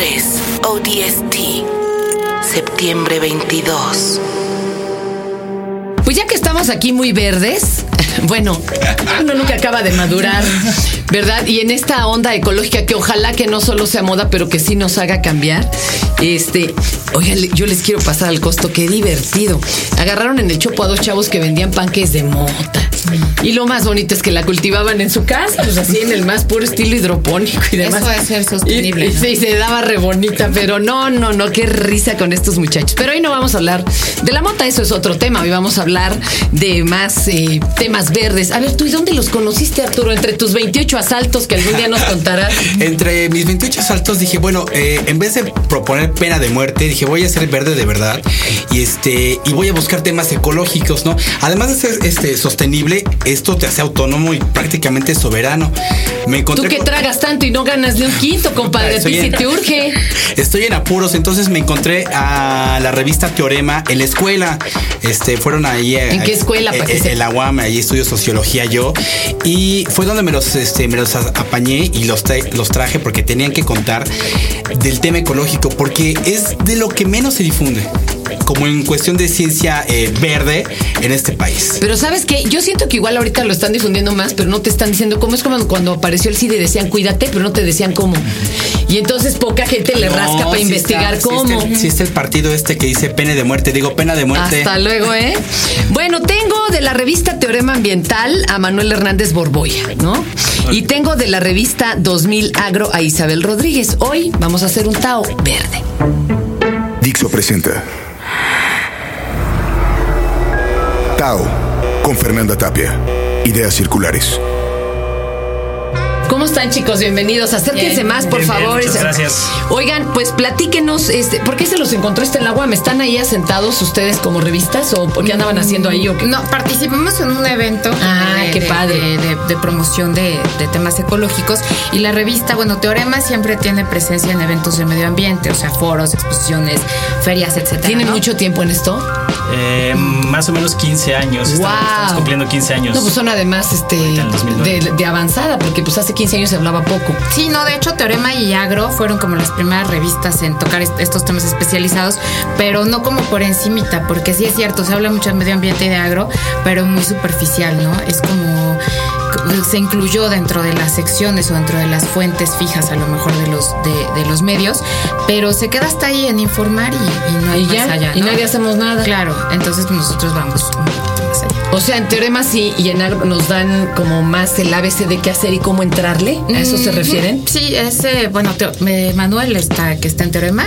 3, ODST, septiembre 22. Pues ya que estamos aquí muy verdes, bueno, uno nunca acaba de madurar, ¿verdad? Y en esta onda ecológica que ojalá que no solo sea moda, pero que sí nos haga cambiar. Este, oigan, yo les quiero pasar al costo, qué divertido. Agarraron en el chopo a dos chavos que vendían panques de mota. Y lo más bonito es que la cultivaban en su casa, pues así en el más puro estilo hidropónico y demás. Eso debe ser sostenible, Y, y ¿no? sí, se daba re bonita, pero no, no, no, qué risa con estos muchachos. Pero hoy no vamos a hablar de la mota, eso es otro tema. Hoy vamos a hablar de más eh, temas verdes. A ver, ¿tú y dónde los conociste, Arturo? Entre tus 28 asaltos que algún día nos contarás. Entre mis 28 saltos dije, bueno, eh, en vez de proponer pena de muerte, dije, voy a ser verde de verdad y este y voy a buscar temas ecológicos, ¿no? Además de ser este sostenible, esto te hace autónomo y prácticamente soberano. Me Tú encontré que con- tragas tanto y no ganas ni un quinto, compadre. A ti en- te urge. Estoy en apuros, entonces me encontré a la revista Teorema en la escuela. Este, fueron ahí. eh, ¿En qué escuela, que En, sepa? en la UAM, ahí estudio sociología yo. Y fue donde me los, este, me los apañé y los, tra- los traje porque tenían que contar del tema ecológico, porque es de lo que menos se difunde. Como en cuestión de ciencia eh, verde en este país. Pero sabes que yo siento que igual ahorita lo están difundiendo más, pero no te están diciendo cómo es como cuando apareció el CIDE decían cuídate, pero no te decían cómo. Y entonces poca gente le No, rasca para sí investigar está- sí cómo. está el- Sí está el partido este que dice pena de muerte. Digo, pena de muerte. Hasta luego, ¿eh? Bueno, tengo de la revista Teorema Ambiental a Manuel Hernández Borboya, ¿no? Y tengo de la revista 2000 Agro a Isabel Rodríguez. Hoy vamos a hacer un Tao verde. Dixo presenta Tao con Fernanda Tapia. Ideas circulares. ¿Cómo están, chicos? Bienvenidos. Acérquense Bien. más, por Bien, bien, favor. muchas gracias. Oigan, pues platíquenos, este, ¿por qué se los encontró este en la UAM? ¿Están ahí asentados ustedes como revistas o por qué andaban haciendo ahí o qué? No, participamos en un evento Ah, de, qué de- padre. de, de- de promoción de, de temas ecológicos y la revista, bueno, Teorema siempre tiene presencia en eventos de medio ambiente, o sea, foros, exposiciones, ferias, etcétera. ¿Tienen ¿no? mucho tiempo en esto? Eh, más o menos 15 años. Estamos, Wow. estamos cumpliendo 15 años. No, pues son además este, Ahorita en 2009. de, de avanzada, porque pues hace 15 años se hablaba poco. Sí, no, de hecho Teorema y Agro fueron como las primeras revistas en tocar est- estos temas especializados, pero no como por encimita, porque sí es cierto, se habla mucho de medio ambiente y de agro, pero muy superficial, ¿no? Es como se incluyó dentro de las secciones o dentro de las fuentes fijas a lo mejor de los de, de los medios, pero se queda hasta ahí en informar y, y no hay Y nadie hacemos nada. Claro, entonces pues, nosotros vamos un poquito más allá. O sea, en Teorema sí y en nos dan como más el ABC de qué hacer y cómo entrarle. ¿A eso se refieren? Sí, ese, bueno, eh, Manuel está, que está en Teorema,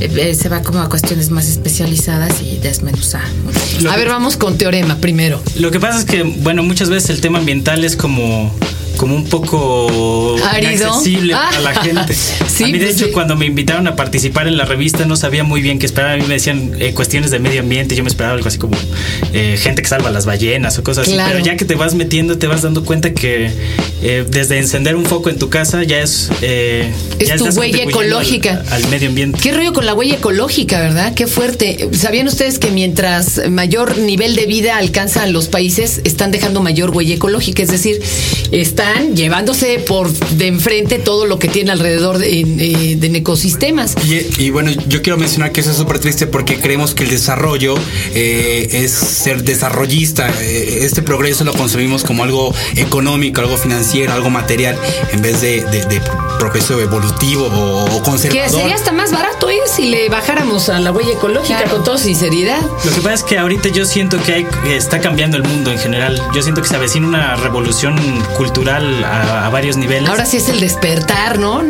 eh, eh, se va como a cuestiones más especializadas y desmenuza. A que- ver, vamos con Teorema primero. Lo que pasa es que, bueno, muchas veces el tema ambiental es como como un poco Árido. inaccesible Ah. para la gente. Sí, a mí, de pues hecho, sí. cuando me invitaron a participar en la revista, no sabía muy bien qué esperar. A mí me decían eh, cuestiones de medio ambiente. Yo me esperaba algo así como eh, gente que salva las ballenas o cosas Claro. así. Pero ya que te vas metiendo, te vas dando cuenta que eh, desde encender un foco en tu casa ya es. eh, Es ya tu huella ecológica. Al, al medio ambiente. ¿Qué rollo con la huella ecológica, verdad? Qué fuerte. ¿Sabían ustedes que mientras mayor nivel de vida alcanzan los países, están dejando mayor huella ecológica? Es decir, están llevándose por de enfrente todo lo que tiene alrededor de, en, eh, de ecosistemas. Y, y bueno, yo quiero mencionar que eso es súper triste porque creemos que el desarrollo eh, es ser desarrollista. Eh, este progreso lo concebimos como algo económico, algo financiero, algo material, en vez de, de- de progreso evolutivo o, o Que conservador. sería hasta más barato ¿eh? si le bajáramos a la huella ecológica Claro. con toda sinceridad. Lo que pasa es que ahorita yo siento que hay, que está cambiando el mundo en general. Yo siento que se avecina una revolución cultural a, a varios niveles. Ahora sí es el despertar, ¿no?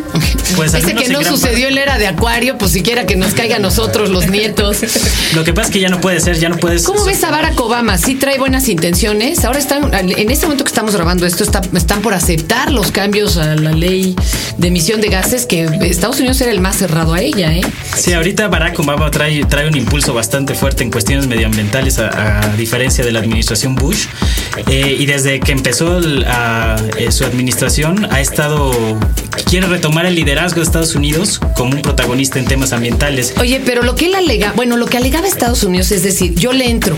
Pues, Ese que no sucedió en la era de Acuario, pues siquiera que nos caiga a nosotros los nietos. Lo que pasa es que ya no puede ser, ya no puedes. ¿Cómo ves a Barack Obama? Sí trae buenas intenciones. Ahora están, en este momento que estamos grabando esto, está- están por aceptar los cambios a la ley de emisión de gases, que Estados Unidos era el más cerrado a ella, ¿eh? Sí, ahorita Barack Obama trae, trae un impulso bastante fuerte en cuestiones medioambientales, a, a diferencia de la administración Bush. Eh, y desde que empezó el, a- eh, su administración ha estado quiere retomar el liderazgo de Estados Unidos como un protagonista en temas ambientales. Oye, pero lo que él alega, bueno, lo que alegaba Estados Unidos es decir, yo le entro,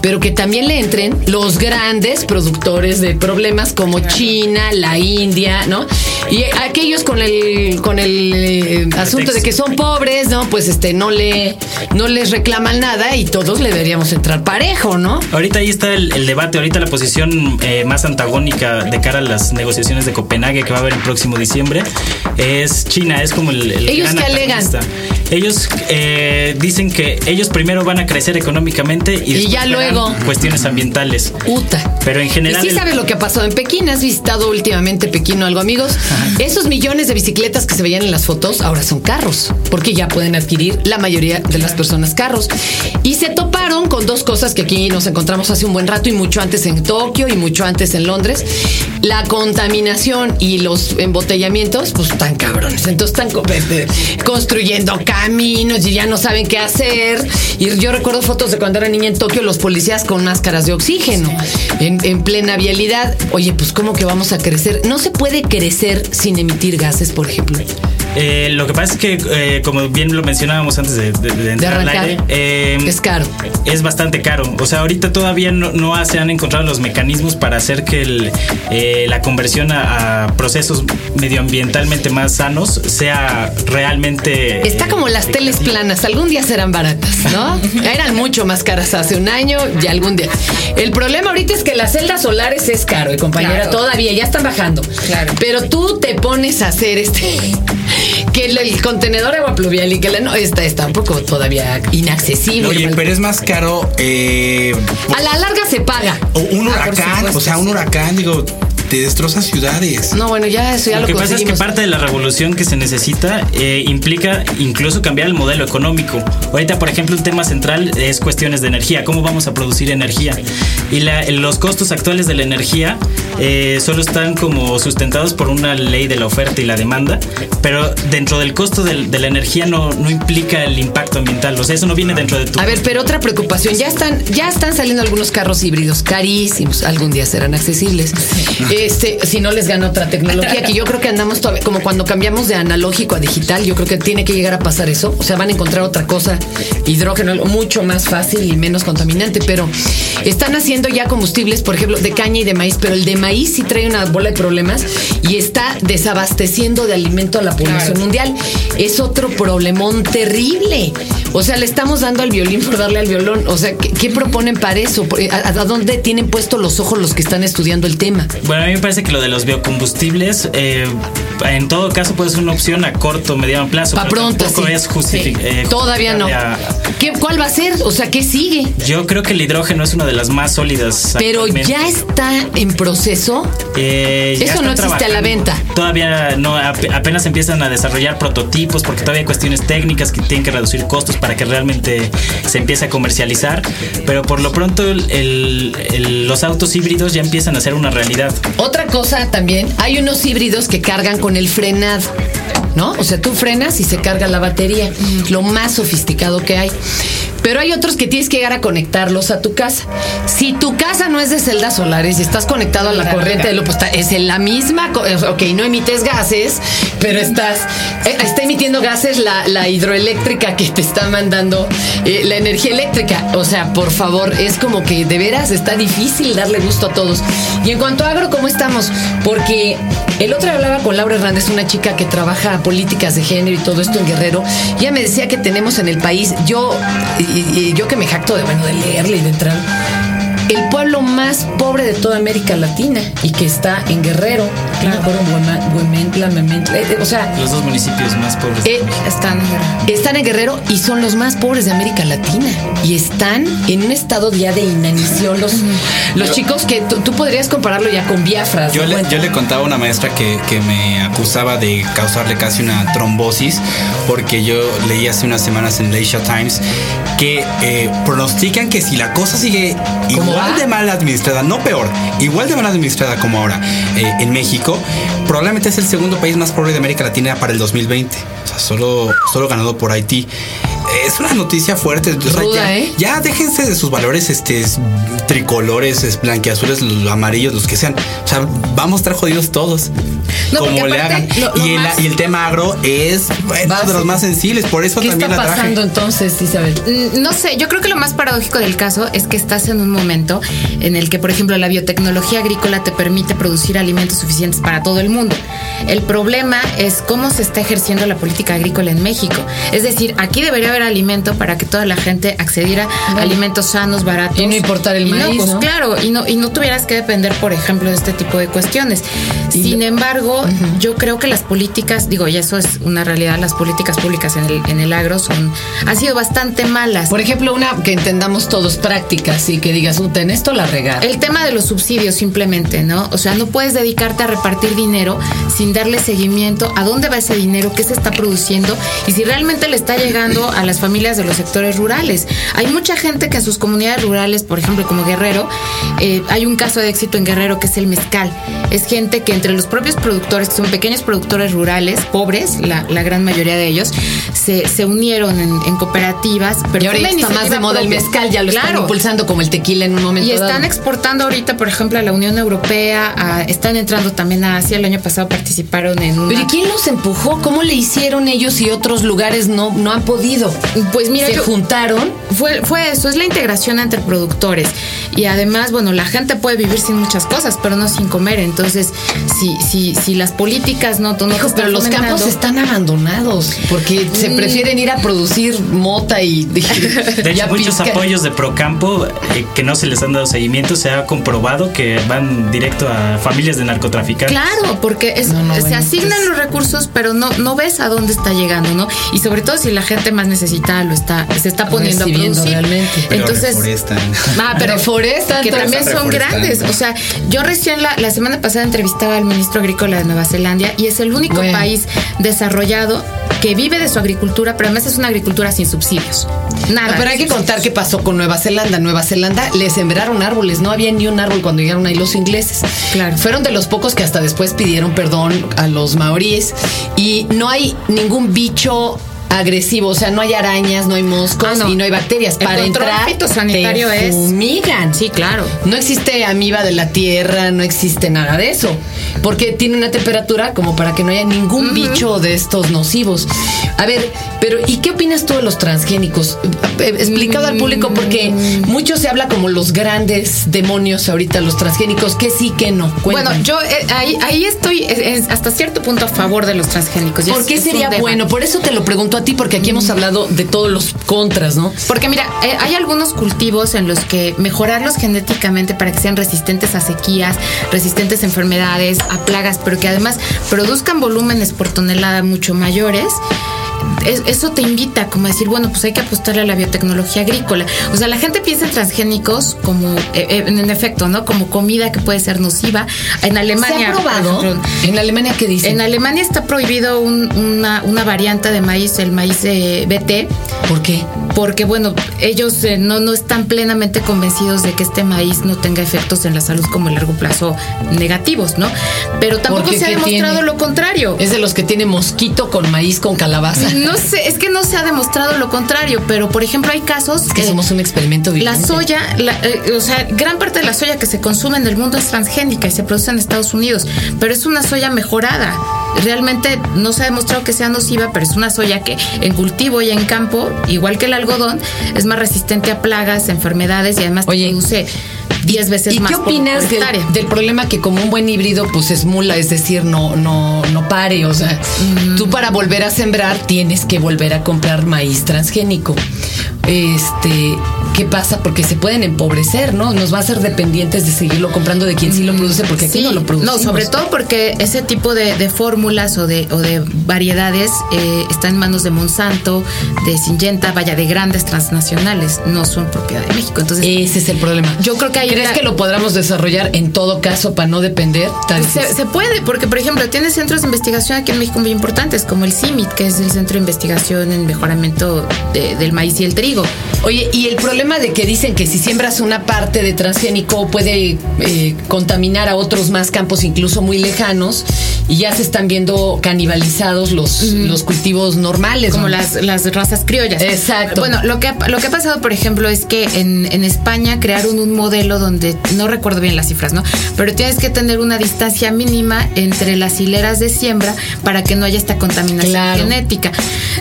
pero que también le entren los grandes productores de problemas como China, la India, ¿no? Y aquellos con el con el eh, asunto de que son pobres, ¿no? Pues este no le no les reclaman nada y todos le deberíamos entrar parejo, ¿no? Ahorita ahí está el, el debate, ahorita la posición eh, más antagónica de cara a las negociaciones de Copenhague que va a haber el próximo diciembre es China, es como el, el ¿Ellos gran qué alegan? Ellos eh, dicen que ellos primero van a crecer económicamente y, Y ya luego. cuestiones ambientales. Puta. Pero en general Y sí sabes lo que ha pasado en Pekín. ¿Has visitado últimamente Pekín o algo, amigos? Esos millones de bicicletas que se veían en las fotos ahora son carros, porque ya pueden adquirir la mayoría de las personas carros. Y se toparon con dos cosas que aquí nos encontramos hace un buen rato y mucho antes en Tokio y mucho antes en Londres. La contaminación y los embotellamientos, pues cabrones. Entonces están co- construyendo caminos y ya no saben qué hacer. Y yo recuerdo fotos de cuando era niña en Tokio, los policías con máscaras de oxígeno en, en plena vialidad. Oye, pues ¿cómo que vamos a crecer? No se puede crecer sin emitir gases, por ejemplo. Eh, lo que pasa es que, eh, como bien lo mencionábamos antes de, de- de entrar al aire, eh, Es caro. Es bastante caro. O sea, ahorita todavía no, no se han encontrado los mecanismos para hacer que el, eh, la conversión a, a procesos medioambientalmente más sanos sea realmente. Está eh, como las teles planas, algún día serán baratas, ¿no? Eran mucho más caras hace un año y algún día. El problema ahorita es que las celdas solares es caro, y compañera, Claro. todavía ya están bajando. Claro. Pero tú te pones a hacer este que el, el contenedor de agua pluvial y que la no está está un poco todavía inaccesible. Oye, Mal- pero es más caro eh, a la larga se paga. o un Ah, huracán. supuesto, o sea, un huracán, digo, te destroza ciudades. No, bueno, ya eso ya Lo lo, que pasa es que parte de la revolución que se necesita eh, implica incluso cambiar el modelo económico. Ahorita, por ejemplo, un tema central es cuestiones de energía, cómo vamos a producir energía. Y la- los costos actuales de la energía eh, solo están como sustentados por una ley de la oferta y la demanda, pero dentro del costo del- de, la energía no, no implica el impacto ambiental. O sea, eso no viene dentro de tu... A ver, pero otra preocupación, ya están, ya están saliendo algunos carros híbridos carísimos, algún día serán accesibles. Este, si no les gana otra tecnología, que yo creo que andamos todavía, como cuando cambiamos de analógico a digital, yo creo que tiene que llegar a pasar eso. O sea, van a encontrar otra cosa, hidrógeno, mucho más fácil y menos contaminante, pero están haciendo ya combustibles, por ejemplo, de caña y de maíz, pero el de maíz sí trae una bola de problemas y está desabasteciendo de alimento a la población Claro. mundial. Es otro problemón terrible. O sea, le estamos dando al violín por darle al violón. O sea, ¿qué, qué proponen para eso? ¿A, a dónde tienen puesto los ojos los que están estudiando el tema? Bueno, a mí me parece que lo de los biocombustibles, eh, en todo caso, puede ser una opción a corto, mediano plazo. Pa' pero pronto, tampoco sí. es justifi- Sí. eh, Todavía no. a- ¿Qué, ¿Cuál va a ser? O sea, ¿qué sigue? Yo creo que el hidrógeno es una de las más sólidas. Pero ya está en proceso. Eh, ya Eso no existe a la venta. Todavía no, ap- apenas empiezan a desarrollar prototipos porque todavía hay cuestiones técnicas que tienen que reducir costos para que realmente se empiece a comercializar. Pero por lo pronto el- el- el- los autos híbridos ya empiezan a ser una realidad. Otra cosa también, hay unos híbridos que cargan con el frenado, ¿no? O sea, tú frenas y se carga la batería, lo más sofisticado que hay. Pero hay otros que tienes que llegar a conectarlos a tu casa. Si tu casa no es de celdas solares y estás conectado a la corriente de luz, pues es en la misma, co- ok, no emites gases, pero estás, eh, está emitiendo gases la, la hidroeléctrica que te está mandando eh, la energía eléctrica. O sea, por favor, es como que de veras está difícil darle gusto a todos. Y en cuanto a agro, ¿cómo estamos? Porque el otro hablaba con Laura Hernández, una chica que trabaja políticas de género y todo esto en Guerrero. y Ella me decía que tenemos en el país, yo, y, yo que me jacto de bueno de leerle y de entrar, más pobre de toda América Latina y que está en Guerrero. No me acuerdo, Huema- Huementla, Mementla, eh, o sea, Los dos municipios más pobres. eh, Están están en Guerrero y son los más pobres de América Latina. Y están en un estado ya de inanición. Los, los chicos que tú, podrías compararlo ya con Biafra. Yo le, yo le contaba a una maestra que, que me acusaba de causarle casi una trombosis porque yo leí hace unas semanas en Leisure Times que eh, pronostican que si la cosa sigue ¿Cómo igual va? de mal administrada, no peor, igual de mal administrada como ahora eh, en México, probablemente es el segundo país más pobre de América Latina para el 2020. O sea, solo, solo ganado por Haití. Es una noticia fuerte. O sea, Ruda, ya, ¿eh? ya déjense de sus valores este, tricolores, es, blanqueazules, los amarillos, los que sean. O sea, vamos a estar jodidos todos. No, como le hagan. aparte, lo- lo y, el, más- y el tema agro es bueno, Básico. de los más sensibles. Por eso ¿Qué también está la traje. pasando entonces, Isabel? Mm, No sé, yo creo que lo más paradójico del caso es que estás en un momento en el que, por ejemplo, la biotecnología agrícola te permite producir alimentos suficientes para todo el mundo. El problema es cómo se está ejerciendo la política agrícola en México. Es decir, aquí debería haber alimento para que toda la gente accediera a alimentos sanos, baratos. Y no importar el Y maíz, pues, ¿no? Claro, y no, y no tuvieras que depender, por ejemplo, de este tipo de cuestiones. Sin embargo, yo creo que las políticas, digo, y eso es una realidad, las políticas públicas en el, en el agro son, han sido bastante malas. Por ejemplo, una que entendamos todos prácticas y que digas, "Uta, en esto la regaron. El tema de los subsidios simplemente, ¿no? O sea, no puedes dedicarte a repartir dinero sin darle seguimiento a dónde va ese dinero, qué se está produciendo y si realmente le está llegando a las familias de los sectores rurales. Hay mucha gente que en sus comunidades rurales, por ejemplo, como Guerrero, eh, hay un caso de éxito en Guerrero que es el mezcal. Es gente que entre los propios productores, que son pequeños productores rurales, pobres, la, la gran mayoría de ellos, se, se unieron en, en cooperativas. Pero y una está más de moda el mezcal, ya lo están impulsando como el tequila en un momento Y están dado. exportando ahorita, por ejemplo, a la Unión Europea, a- están entrando también a Asia. El año pasado participaron en una... Pero ¿y quién los empujó? ¿Cómo le hicieron ellos y otros lugares no, no han podido? Pues mira, se yo- juntaron. Fue, fue eso, es la integración entre productores. Y además, bueno, la gente puede vivir sin muchas cosas, pero no sin comer. Entonces, si, si, si las políticas no, no Hijo, pero los fomentando- campos están abandonados porque se Mm. prefieren ir a producir mota y De hecho, muchos apoyos de Procampo eh, que no se les han dado seguimiento, se ha comprobado que van directo a familias de narcotraficantes. Claro, porque es- No, no, se bueno, asignan pues- los recursos, pero no, no ves a dónde está llegando, ¿no? Y sobre todo si la gente más necesitada lo está, se está poniendo a producir. realmente. Pero Entonces, reforestan. Ah, pero Reforestan, que también son grandes. O sea, yo recién la, la semana pasada entrevistaba al ministro agrícola de Nueva Zelanda y es el único Bueno. país desarrollado que vive de su agricultura, pero además es una agricultura sin subsidios. Nada. No, pero hay que contar qué pasó con Nueva Zelanda. Nueva Zelanda le sembraron árboles, no había ni un árbol cuando llegaron ahí los ingleses. Claro. Fueron de los pocos que hasta después pidieron perdón a los maoríes y no hay ningún bicho agresivo, o sea, no hay arañas, no hay moscos Ah, no. y no hay bacterias. El Para entrar, fitosanitario te es- fumigan. Sí, claro. No existe amiba de la tierra, no existe nada de eso, porque tiene una temperatura como para que no haya ningún bicho de estos nocivos. A ver, pero ¿y qué opinas tú de los transgénicos? Eh, Explicado al público porque mucho se habla como los grandes demonios ahorita, los transgénicos, que sí, que no. Bueno, yo eh, ahí, ahí estoy eh, eh, hasta cierto punto a favor de los transgénicos. ¿Por es- qué es sería bueno? Por eso te lo pregunto a ti, porque aquí hemos hablado de todos los contras, ¿no? Porque mira, eh, hay algunos cultivos en los que mejorarlos genéticamente para que sean resistentes a sequías, resistentes a enfermedades, a plagas, pero que además produzcan volúmenes por tonelada mucho mayores. Es- eso te invita como a decir, bueno, pues hay que apostarle a la biotecnología agrícola. O sea, la gente piensa en transgénicos como, eh, eh, en efecto, ¿no? Como comida que puede ser nociva. En Alemania. ¿Se ha probado? ejemplo, ¿En Alemania qué dicen? en Alemania está prohibido un- una, una variante de maíz, el maíz eh, BT, ¿Por qué? porque bueno, ellos eh, no, no están plenamente convencidos de que este maíz no tenga efectos en la salud como a largo plazo negativos, ¿no? Pero tampoco Porque, se ha ¿qué demostrado tiene? lo contrario. Es de los que tiene mosquito con maíz con calabaza. No sé, es que no se ha demostrado lo contrario, pero por ejemplo hay casos Es que somos un experimento la viviente. soya, la, eh, o sea, gran parte de la soya que se consume en el mundo es transgénica y se produce en Estados Unidos, pero es una soya mejorada. Realmente no se ha demostrado que sea nociva, pero es una soya que en cultivo y en campo, igual que el algodón, es más resistente a plagas, enfermedades y además Oye, produce 10 veces ¿Y más qué por- opinas por del, problema que como un buen híbrido pues es mula, es decir, no, no, no pare? O sea, tú para volver a sembrar tienes que volver a comprar maíz transgénico. Este, ¿qué pasa? Porque se pueden empobrecer, ¿no? Nos va a hacer dependientes de seguirlo comprando de quien sí lo produce, porque aquí Sí, no lo producimos. No, sobre todo porque ese tipo de, de fórmulas o de, o de variedades eh, está en manos de Monsanto, de Syngenta, vaya, de grandes transnacionales, no son propiedad de México. Entonces, Ese es el problema. yo creo que ahí ¿Crees que lo podamos desarrollar en todo caso para no depender? Tan Se, se puede, porque por ejemplo, tiene centros de investigación aquí en México muy importantes, como el CIMIT, que es el Centro de Investigación en Mejoramiento de- del Maíz y el Trigo. Oye, y el problema de que dicen que si siembras una parte de transgénico puede eh, contaminar a otros más campos, incluso muy lejanos, y ya se están viendo canibalizados los, los cultivos normales. como ¿no? las, las razas criollas. Exacto. Bueno, lo que, ha- lo que ha pasado, por ejemplo, es que en, en España crearon un modelo donde, no recuerdo bien las cifras, ¿no? Pero tienes que tener una distancia mínima entre las hileras de siembra para que no haya esta contaminación Claro. genética.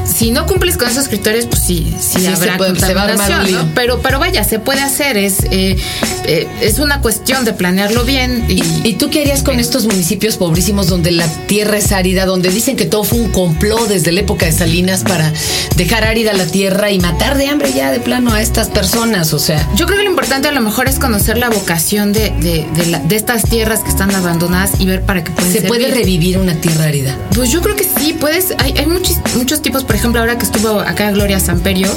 Si no cumples con esos criterios, pues sí, sí, Sí, habrá se puede- contaminación. Pero, pero vaya, se puede hacer, es, eh, eh, es una cuestión de planearlo bien y, ¿Y tú qué harías con estos municipios pobrísimos donde la tierra es árida, donde dicen que todo fue un complot desde la época de Salinas para dejar árida la tierra y matar de hambre ya de plano a estas personas? O sea, Yo creo que lo importante a lo mejor es conocer la vocación de, de, de la- de estas tierras que están abandonadas y ver para qué pueden ¿se puede revivir una tierra árida? Pues yo creo que sí, puedes. Hay, hay muchos, muchos tipos, por ejemplo, ahora que estuvo acá Gloria Samperio,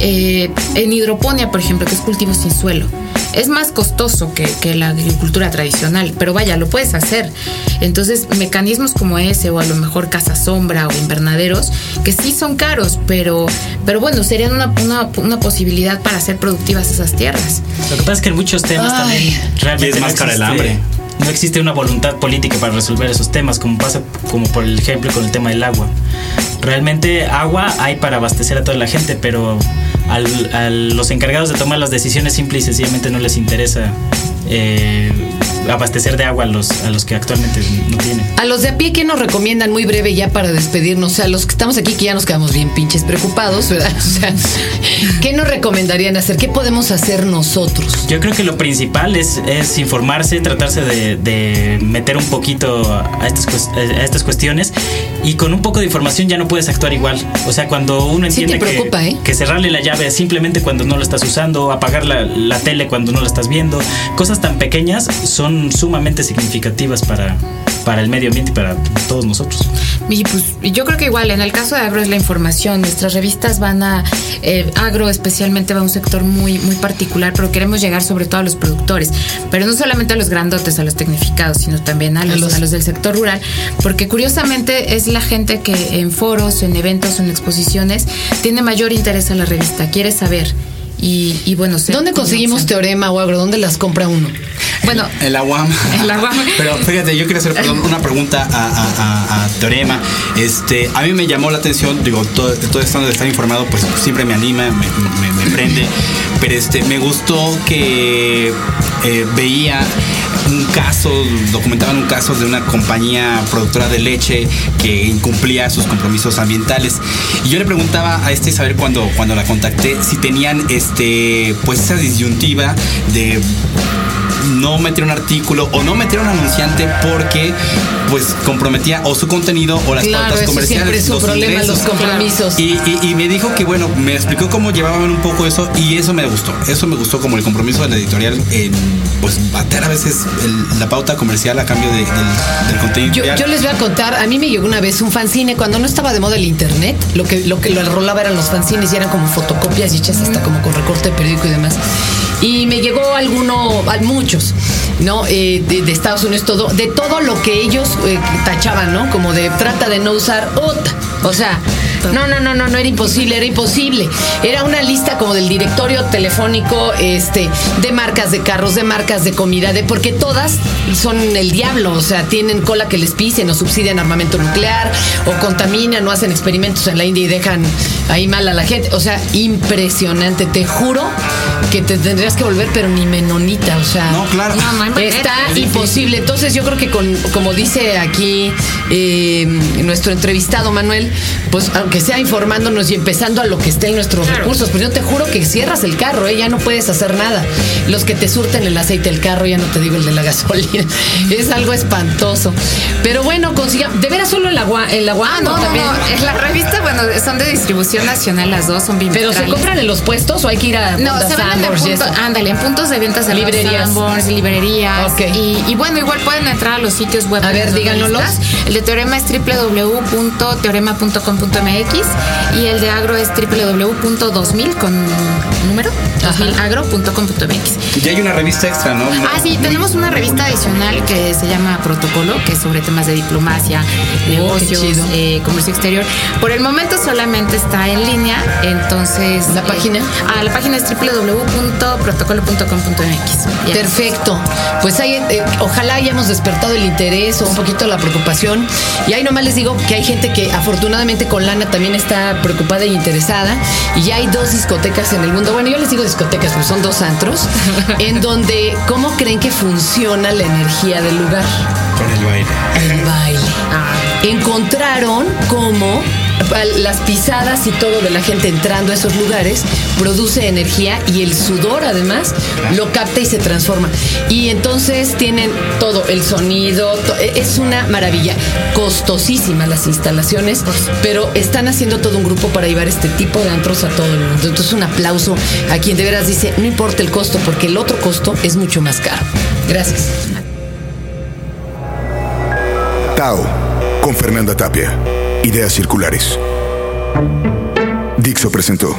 eh, en hidroponía, por ejemplo, que es cultivo sin suelo. Es más costoso que, que la agricultura tradicional, pero vaya, lo puedes hacer. Entonces, mecanismos como ese, o a lo mejor casa sombra o invernaderos, que sí son caros, pero, pero bueno, serían una, una, una posibilidad para hacer productivas esas tierras. Lo que pasa es que en muchos temas Ay. también realmente Y es no más cara el existe- hambre. No existe una voluntad política para resolver esos temas, como pasa como por ejemplo con el tema del agua. Realmente agua hay para abastecer a toda la gente, pero al- a los encargados de tomar las decisiones simple y sencillamente no les interesa eh, abastecer de agua a los, a los que actualmente no tienen. A los de a pie, ¿qué nos recomiendan muy breve ya para despedirnos? O sea, los que estamos aquí que ya nos quedamos bien pinches preocupados, ¿verdad? O sea, ¿qué nos recomendarían hacer? ¿Qué podemos hacer nosotros? Yo creo que lo principal es, es informarse, tratarse de, de meter un poquito a estas, a estas cuestiones y con un poco de información ya no puedes actuar igual. O sea, cuando uno Sí entiende preocupa, que, ¿eh? que cerrarle la llave simplemente cuando no la estás usando, apagar la, la tele cuando no la estás viendo, cosas tan pequeñas son sumamente significativas para, para el medio ambiente y para todos nosotros. Y pues yo creo que igual en el caso de agro es la información. Nuestras revistas van a eh, agro especialmente va a un sector muy muy particular, pero queremos llegar sobre todo a los productores, pero no solamente a los grandotes, a los tecnificados, sino también a los, los- a los del sector rural, porque curiosamente es la gente que en foros, en eventos, en exposiciones tiene mayor interés a la revista, quiere saber. Y, y bueno, ¿Dónde conseguimos opción. teorema o agro? ¿Dónde las compra uno? Bueno, El aguam. El aguam. Pero fíjate, yo quiero hacer perdón, una pregunta a, a- a- a Teorema. Este, a mí me llamó la atención, digo, todo, todo esto de estar informado, pues siempre me anima, me, me- me prende. Pero este, me gustó que eh, veía un caso, documentaban un caso de una compañía productora de leche que incumplía sus compromisos ambientales. Y yo le preguntaba a este Isabel cuando, cuando la contacté si tenían este pues esa disyuntiva de no meter un artículo o no meter un anunciante porque pues comprometía o su contenido o las Claro, pautas comerciales. siempre es los problema, ingresos. los compromisos. Y, y- y me dijo que bueno, me explicó cómo llevaban un poco eso y eso me gustó. Eso me gustó como el compromiso de la editorial en pues bater a veces el- la pauta comercial a cambio de- del, del contenido. Yo les voy a contar, a mí me llegó una vez un fanzine cuando no estaba de moda el internet, lo que lo que lo rolaba eran los fanzines y eran como fotocopias y hechas hasta como con recorte de periódico y demás. Y me llegó alguno, muchos, ¿no? Eh, de, de Estados Unidos, todo, de todo lo que ellos eh, tachaban, ¿no? Como de trata de no usar OTA. O sea, no, no, no, no, no era imposible, era imposible. Era una lista como del directorio telefónico, este, de marcas de carros, de marcas de comida, de porque todas son el diablo, o sea, tienen cola que les pisen o subsidian armamento nuclear o contaminan o hacen experimentos en la India y dejan ahí mal a la gente. O sea, impresionante, te juro que te tendrías que volver, pero ni menonita, o sea. No, claro. No, no. Está imposible. Entonces yo creo que con, como dice aquí eh, nuestro entrevistado Manuel, pues aunque sea informándonos y empezando a lo que esté en nuestros recursos, pues yo te juro que cierras el carro, ¿eh? ya no puedes hacer nada. Los que te surten el aceite del carro, ya no te digo el de la gasolina, es algo espantoso. Pero bueno, consigamos, de veras solo el agua, el agua Ah, no, no, también. no. Es la revista, bueno, son de distribución nacional las dos, son Pero se bimestrales. compran en los puestos o hay que ir a No, se punto, eso? ándale, en puntos de ventas de Librerías. Librerías. Ok. Y, y bueno, igual pueden entrar a los sitios web. A ver, díganoslos. El de Teorema es www.teorema.com.mx y el de agro es www.2000 con número 2000agro.com.mx. Y hay una revista extra, ¿no? Ah, sí, tenemos una revista adicional que se llama Protocolo, que es sobre temas de diplomacia, negocios, chido. eh, comercio exterior. Por el momento solamente está en línea, entonces... ¿La página? Ah, la página es www.protocolo.com.mx. Perfecto. Pues ahí, eh, ojalá hayamos despertado el interés o un poquito la preocupación. Y ahí nomás les digo que hay gente que afortunadamente con lana también está preocupada e interesada. Y ya hay dos discotecas en el mundo. Bueno, yo les digo discotecas, pues son dos antros, en donde, ¿cómo creen que funciona la energía del lugar? Con el baile. El baile. Encontraron cómo las pisadas y todo de la gente entrando a esos lugares produce energía y el sudor además lo capta y se transforma. Y entonces tienen todo, el sonido, to- e- es una maravilla. Costosísimas las instalaciones, pero están haciendo todo un grupo para llevar este tipo de antros a todo el mundo. Entonces un aplauso a quien de veras dice, no importa el costo, porque el otro costo es mucho más caro. Gracias. Tao, con Fernanda Tapia. Ideas circulares. Dixo presentó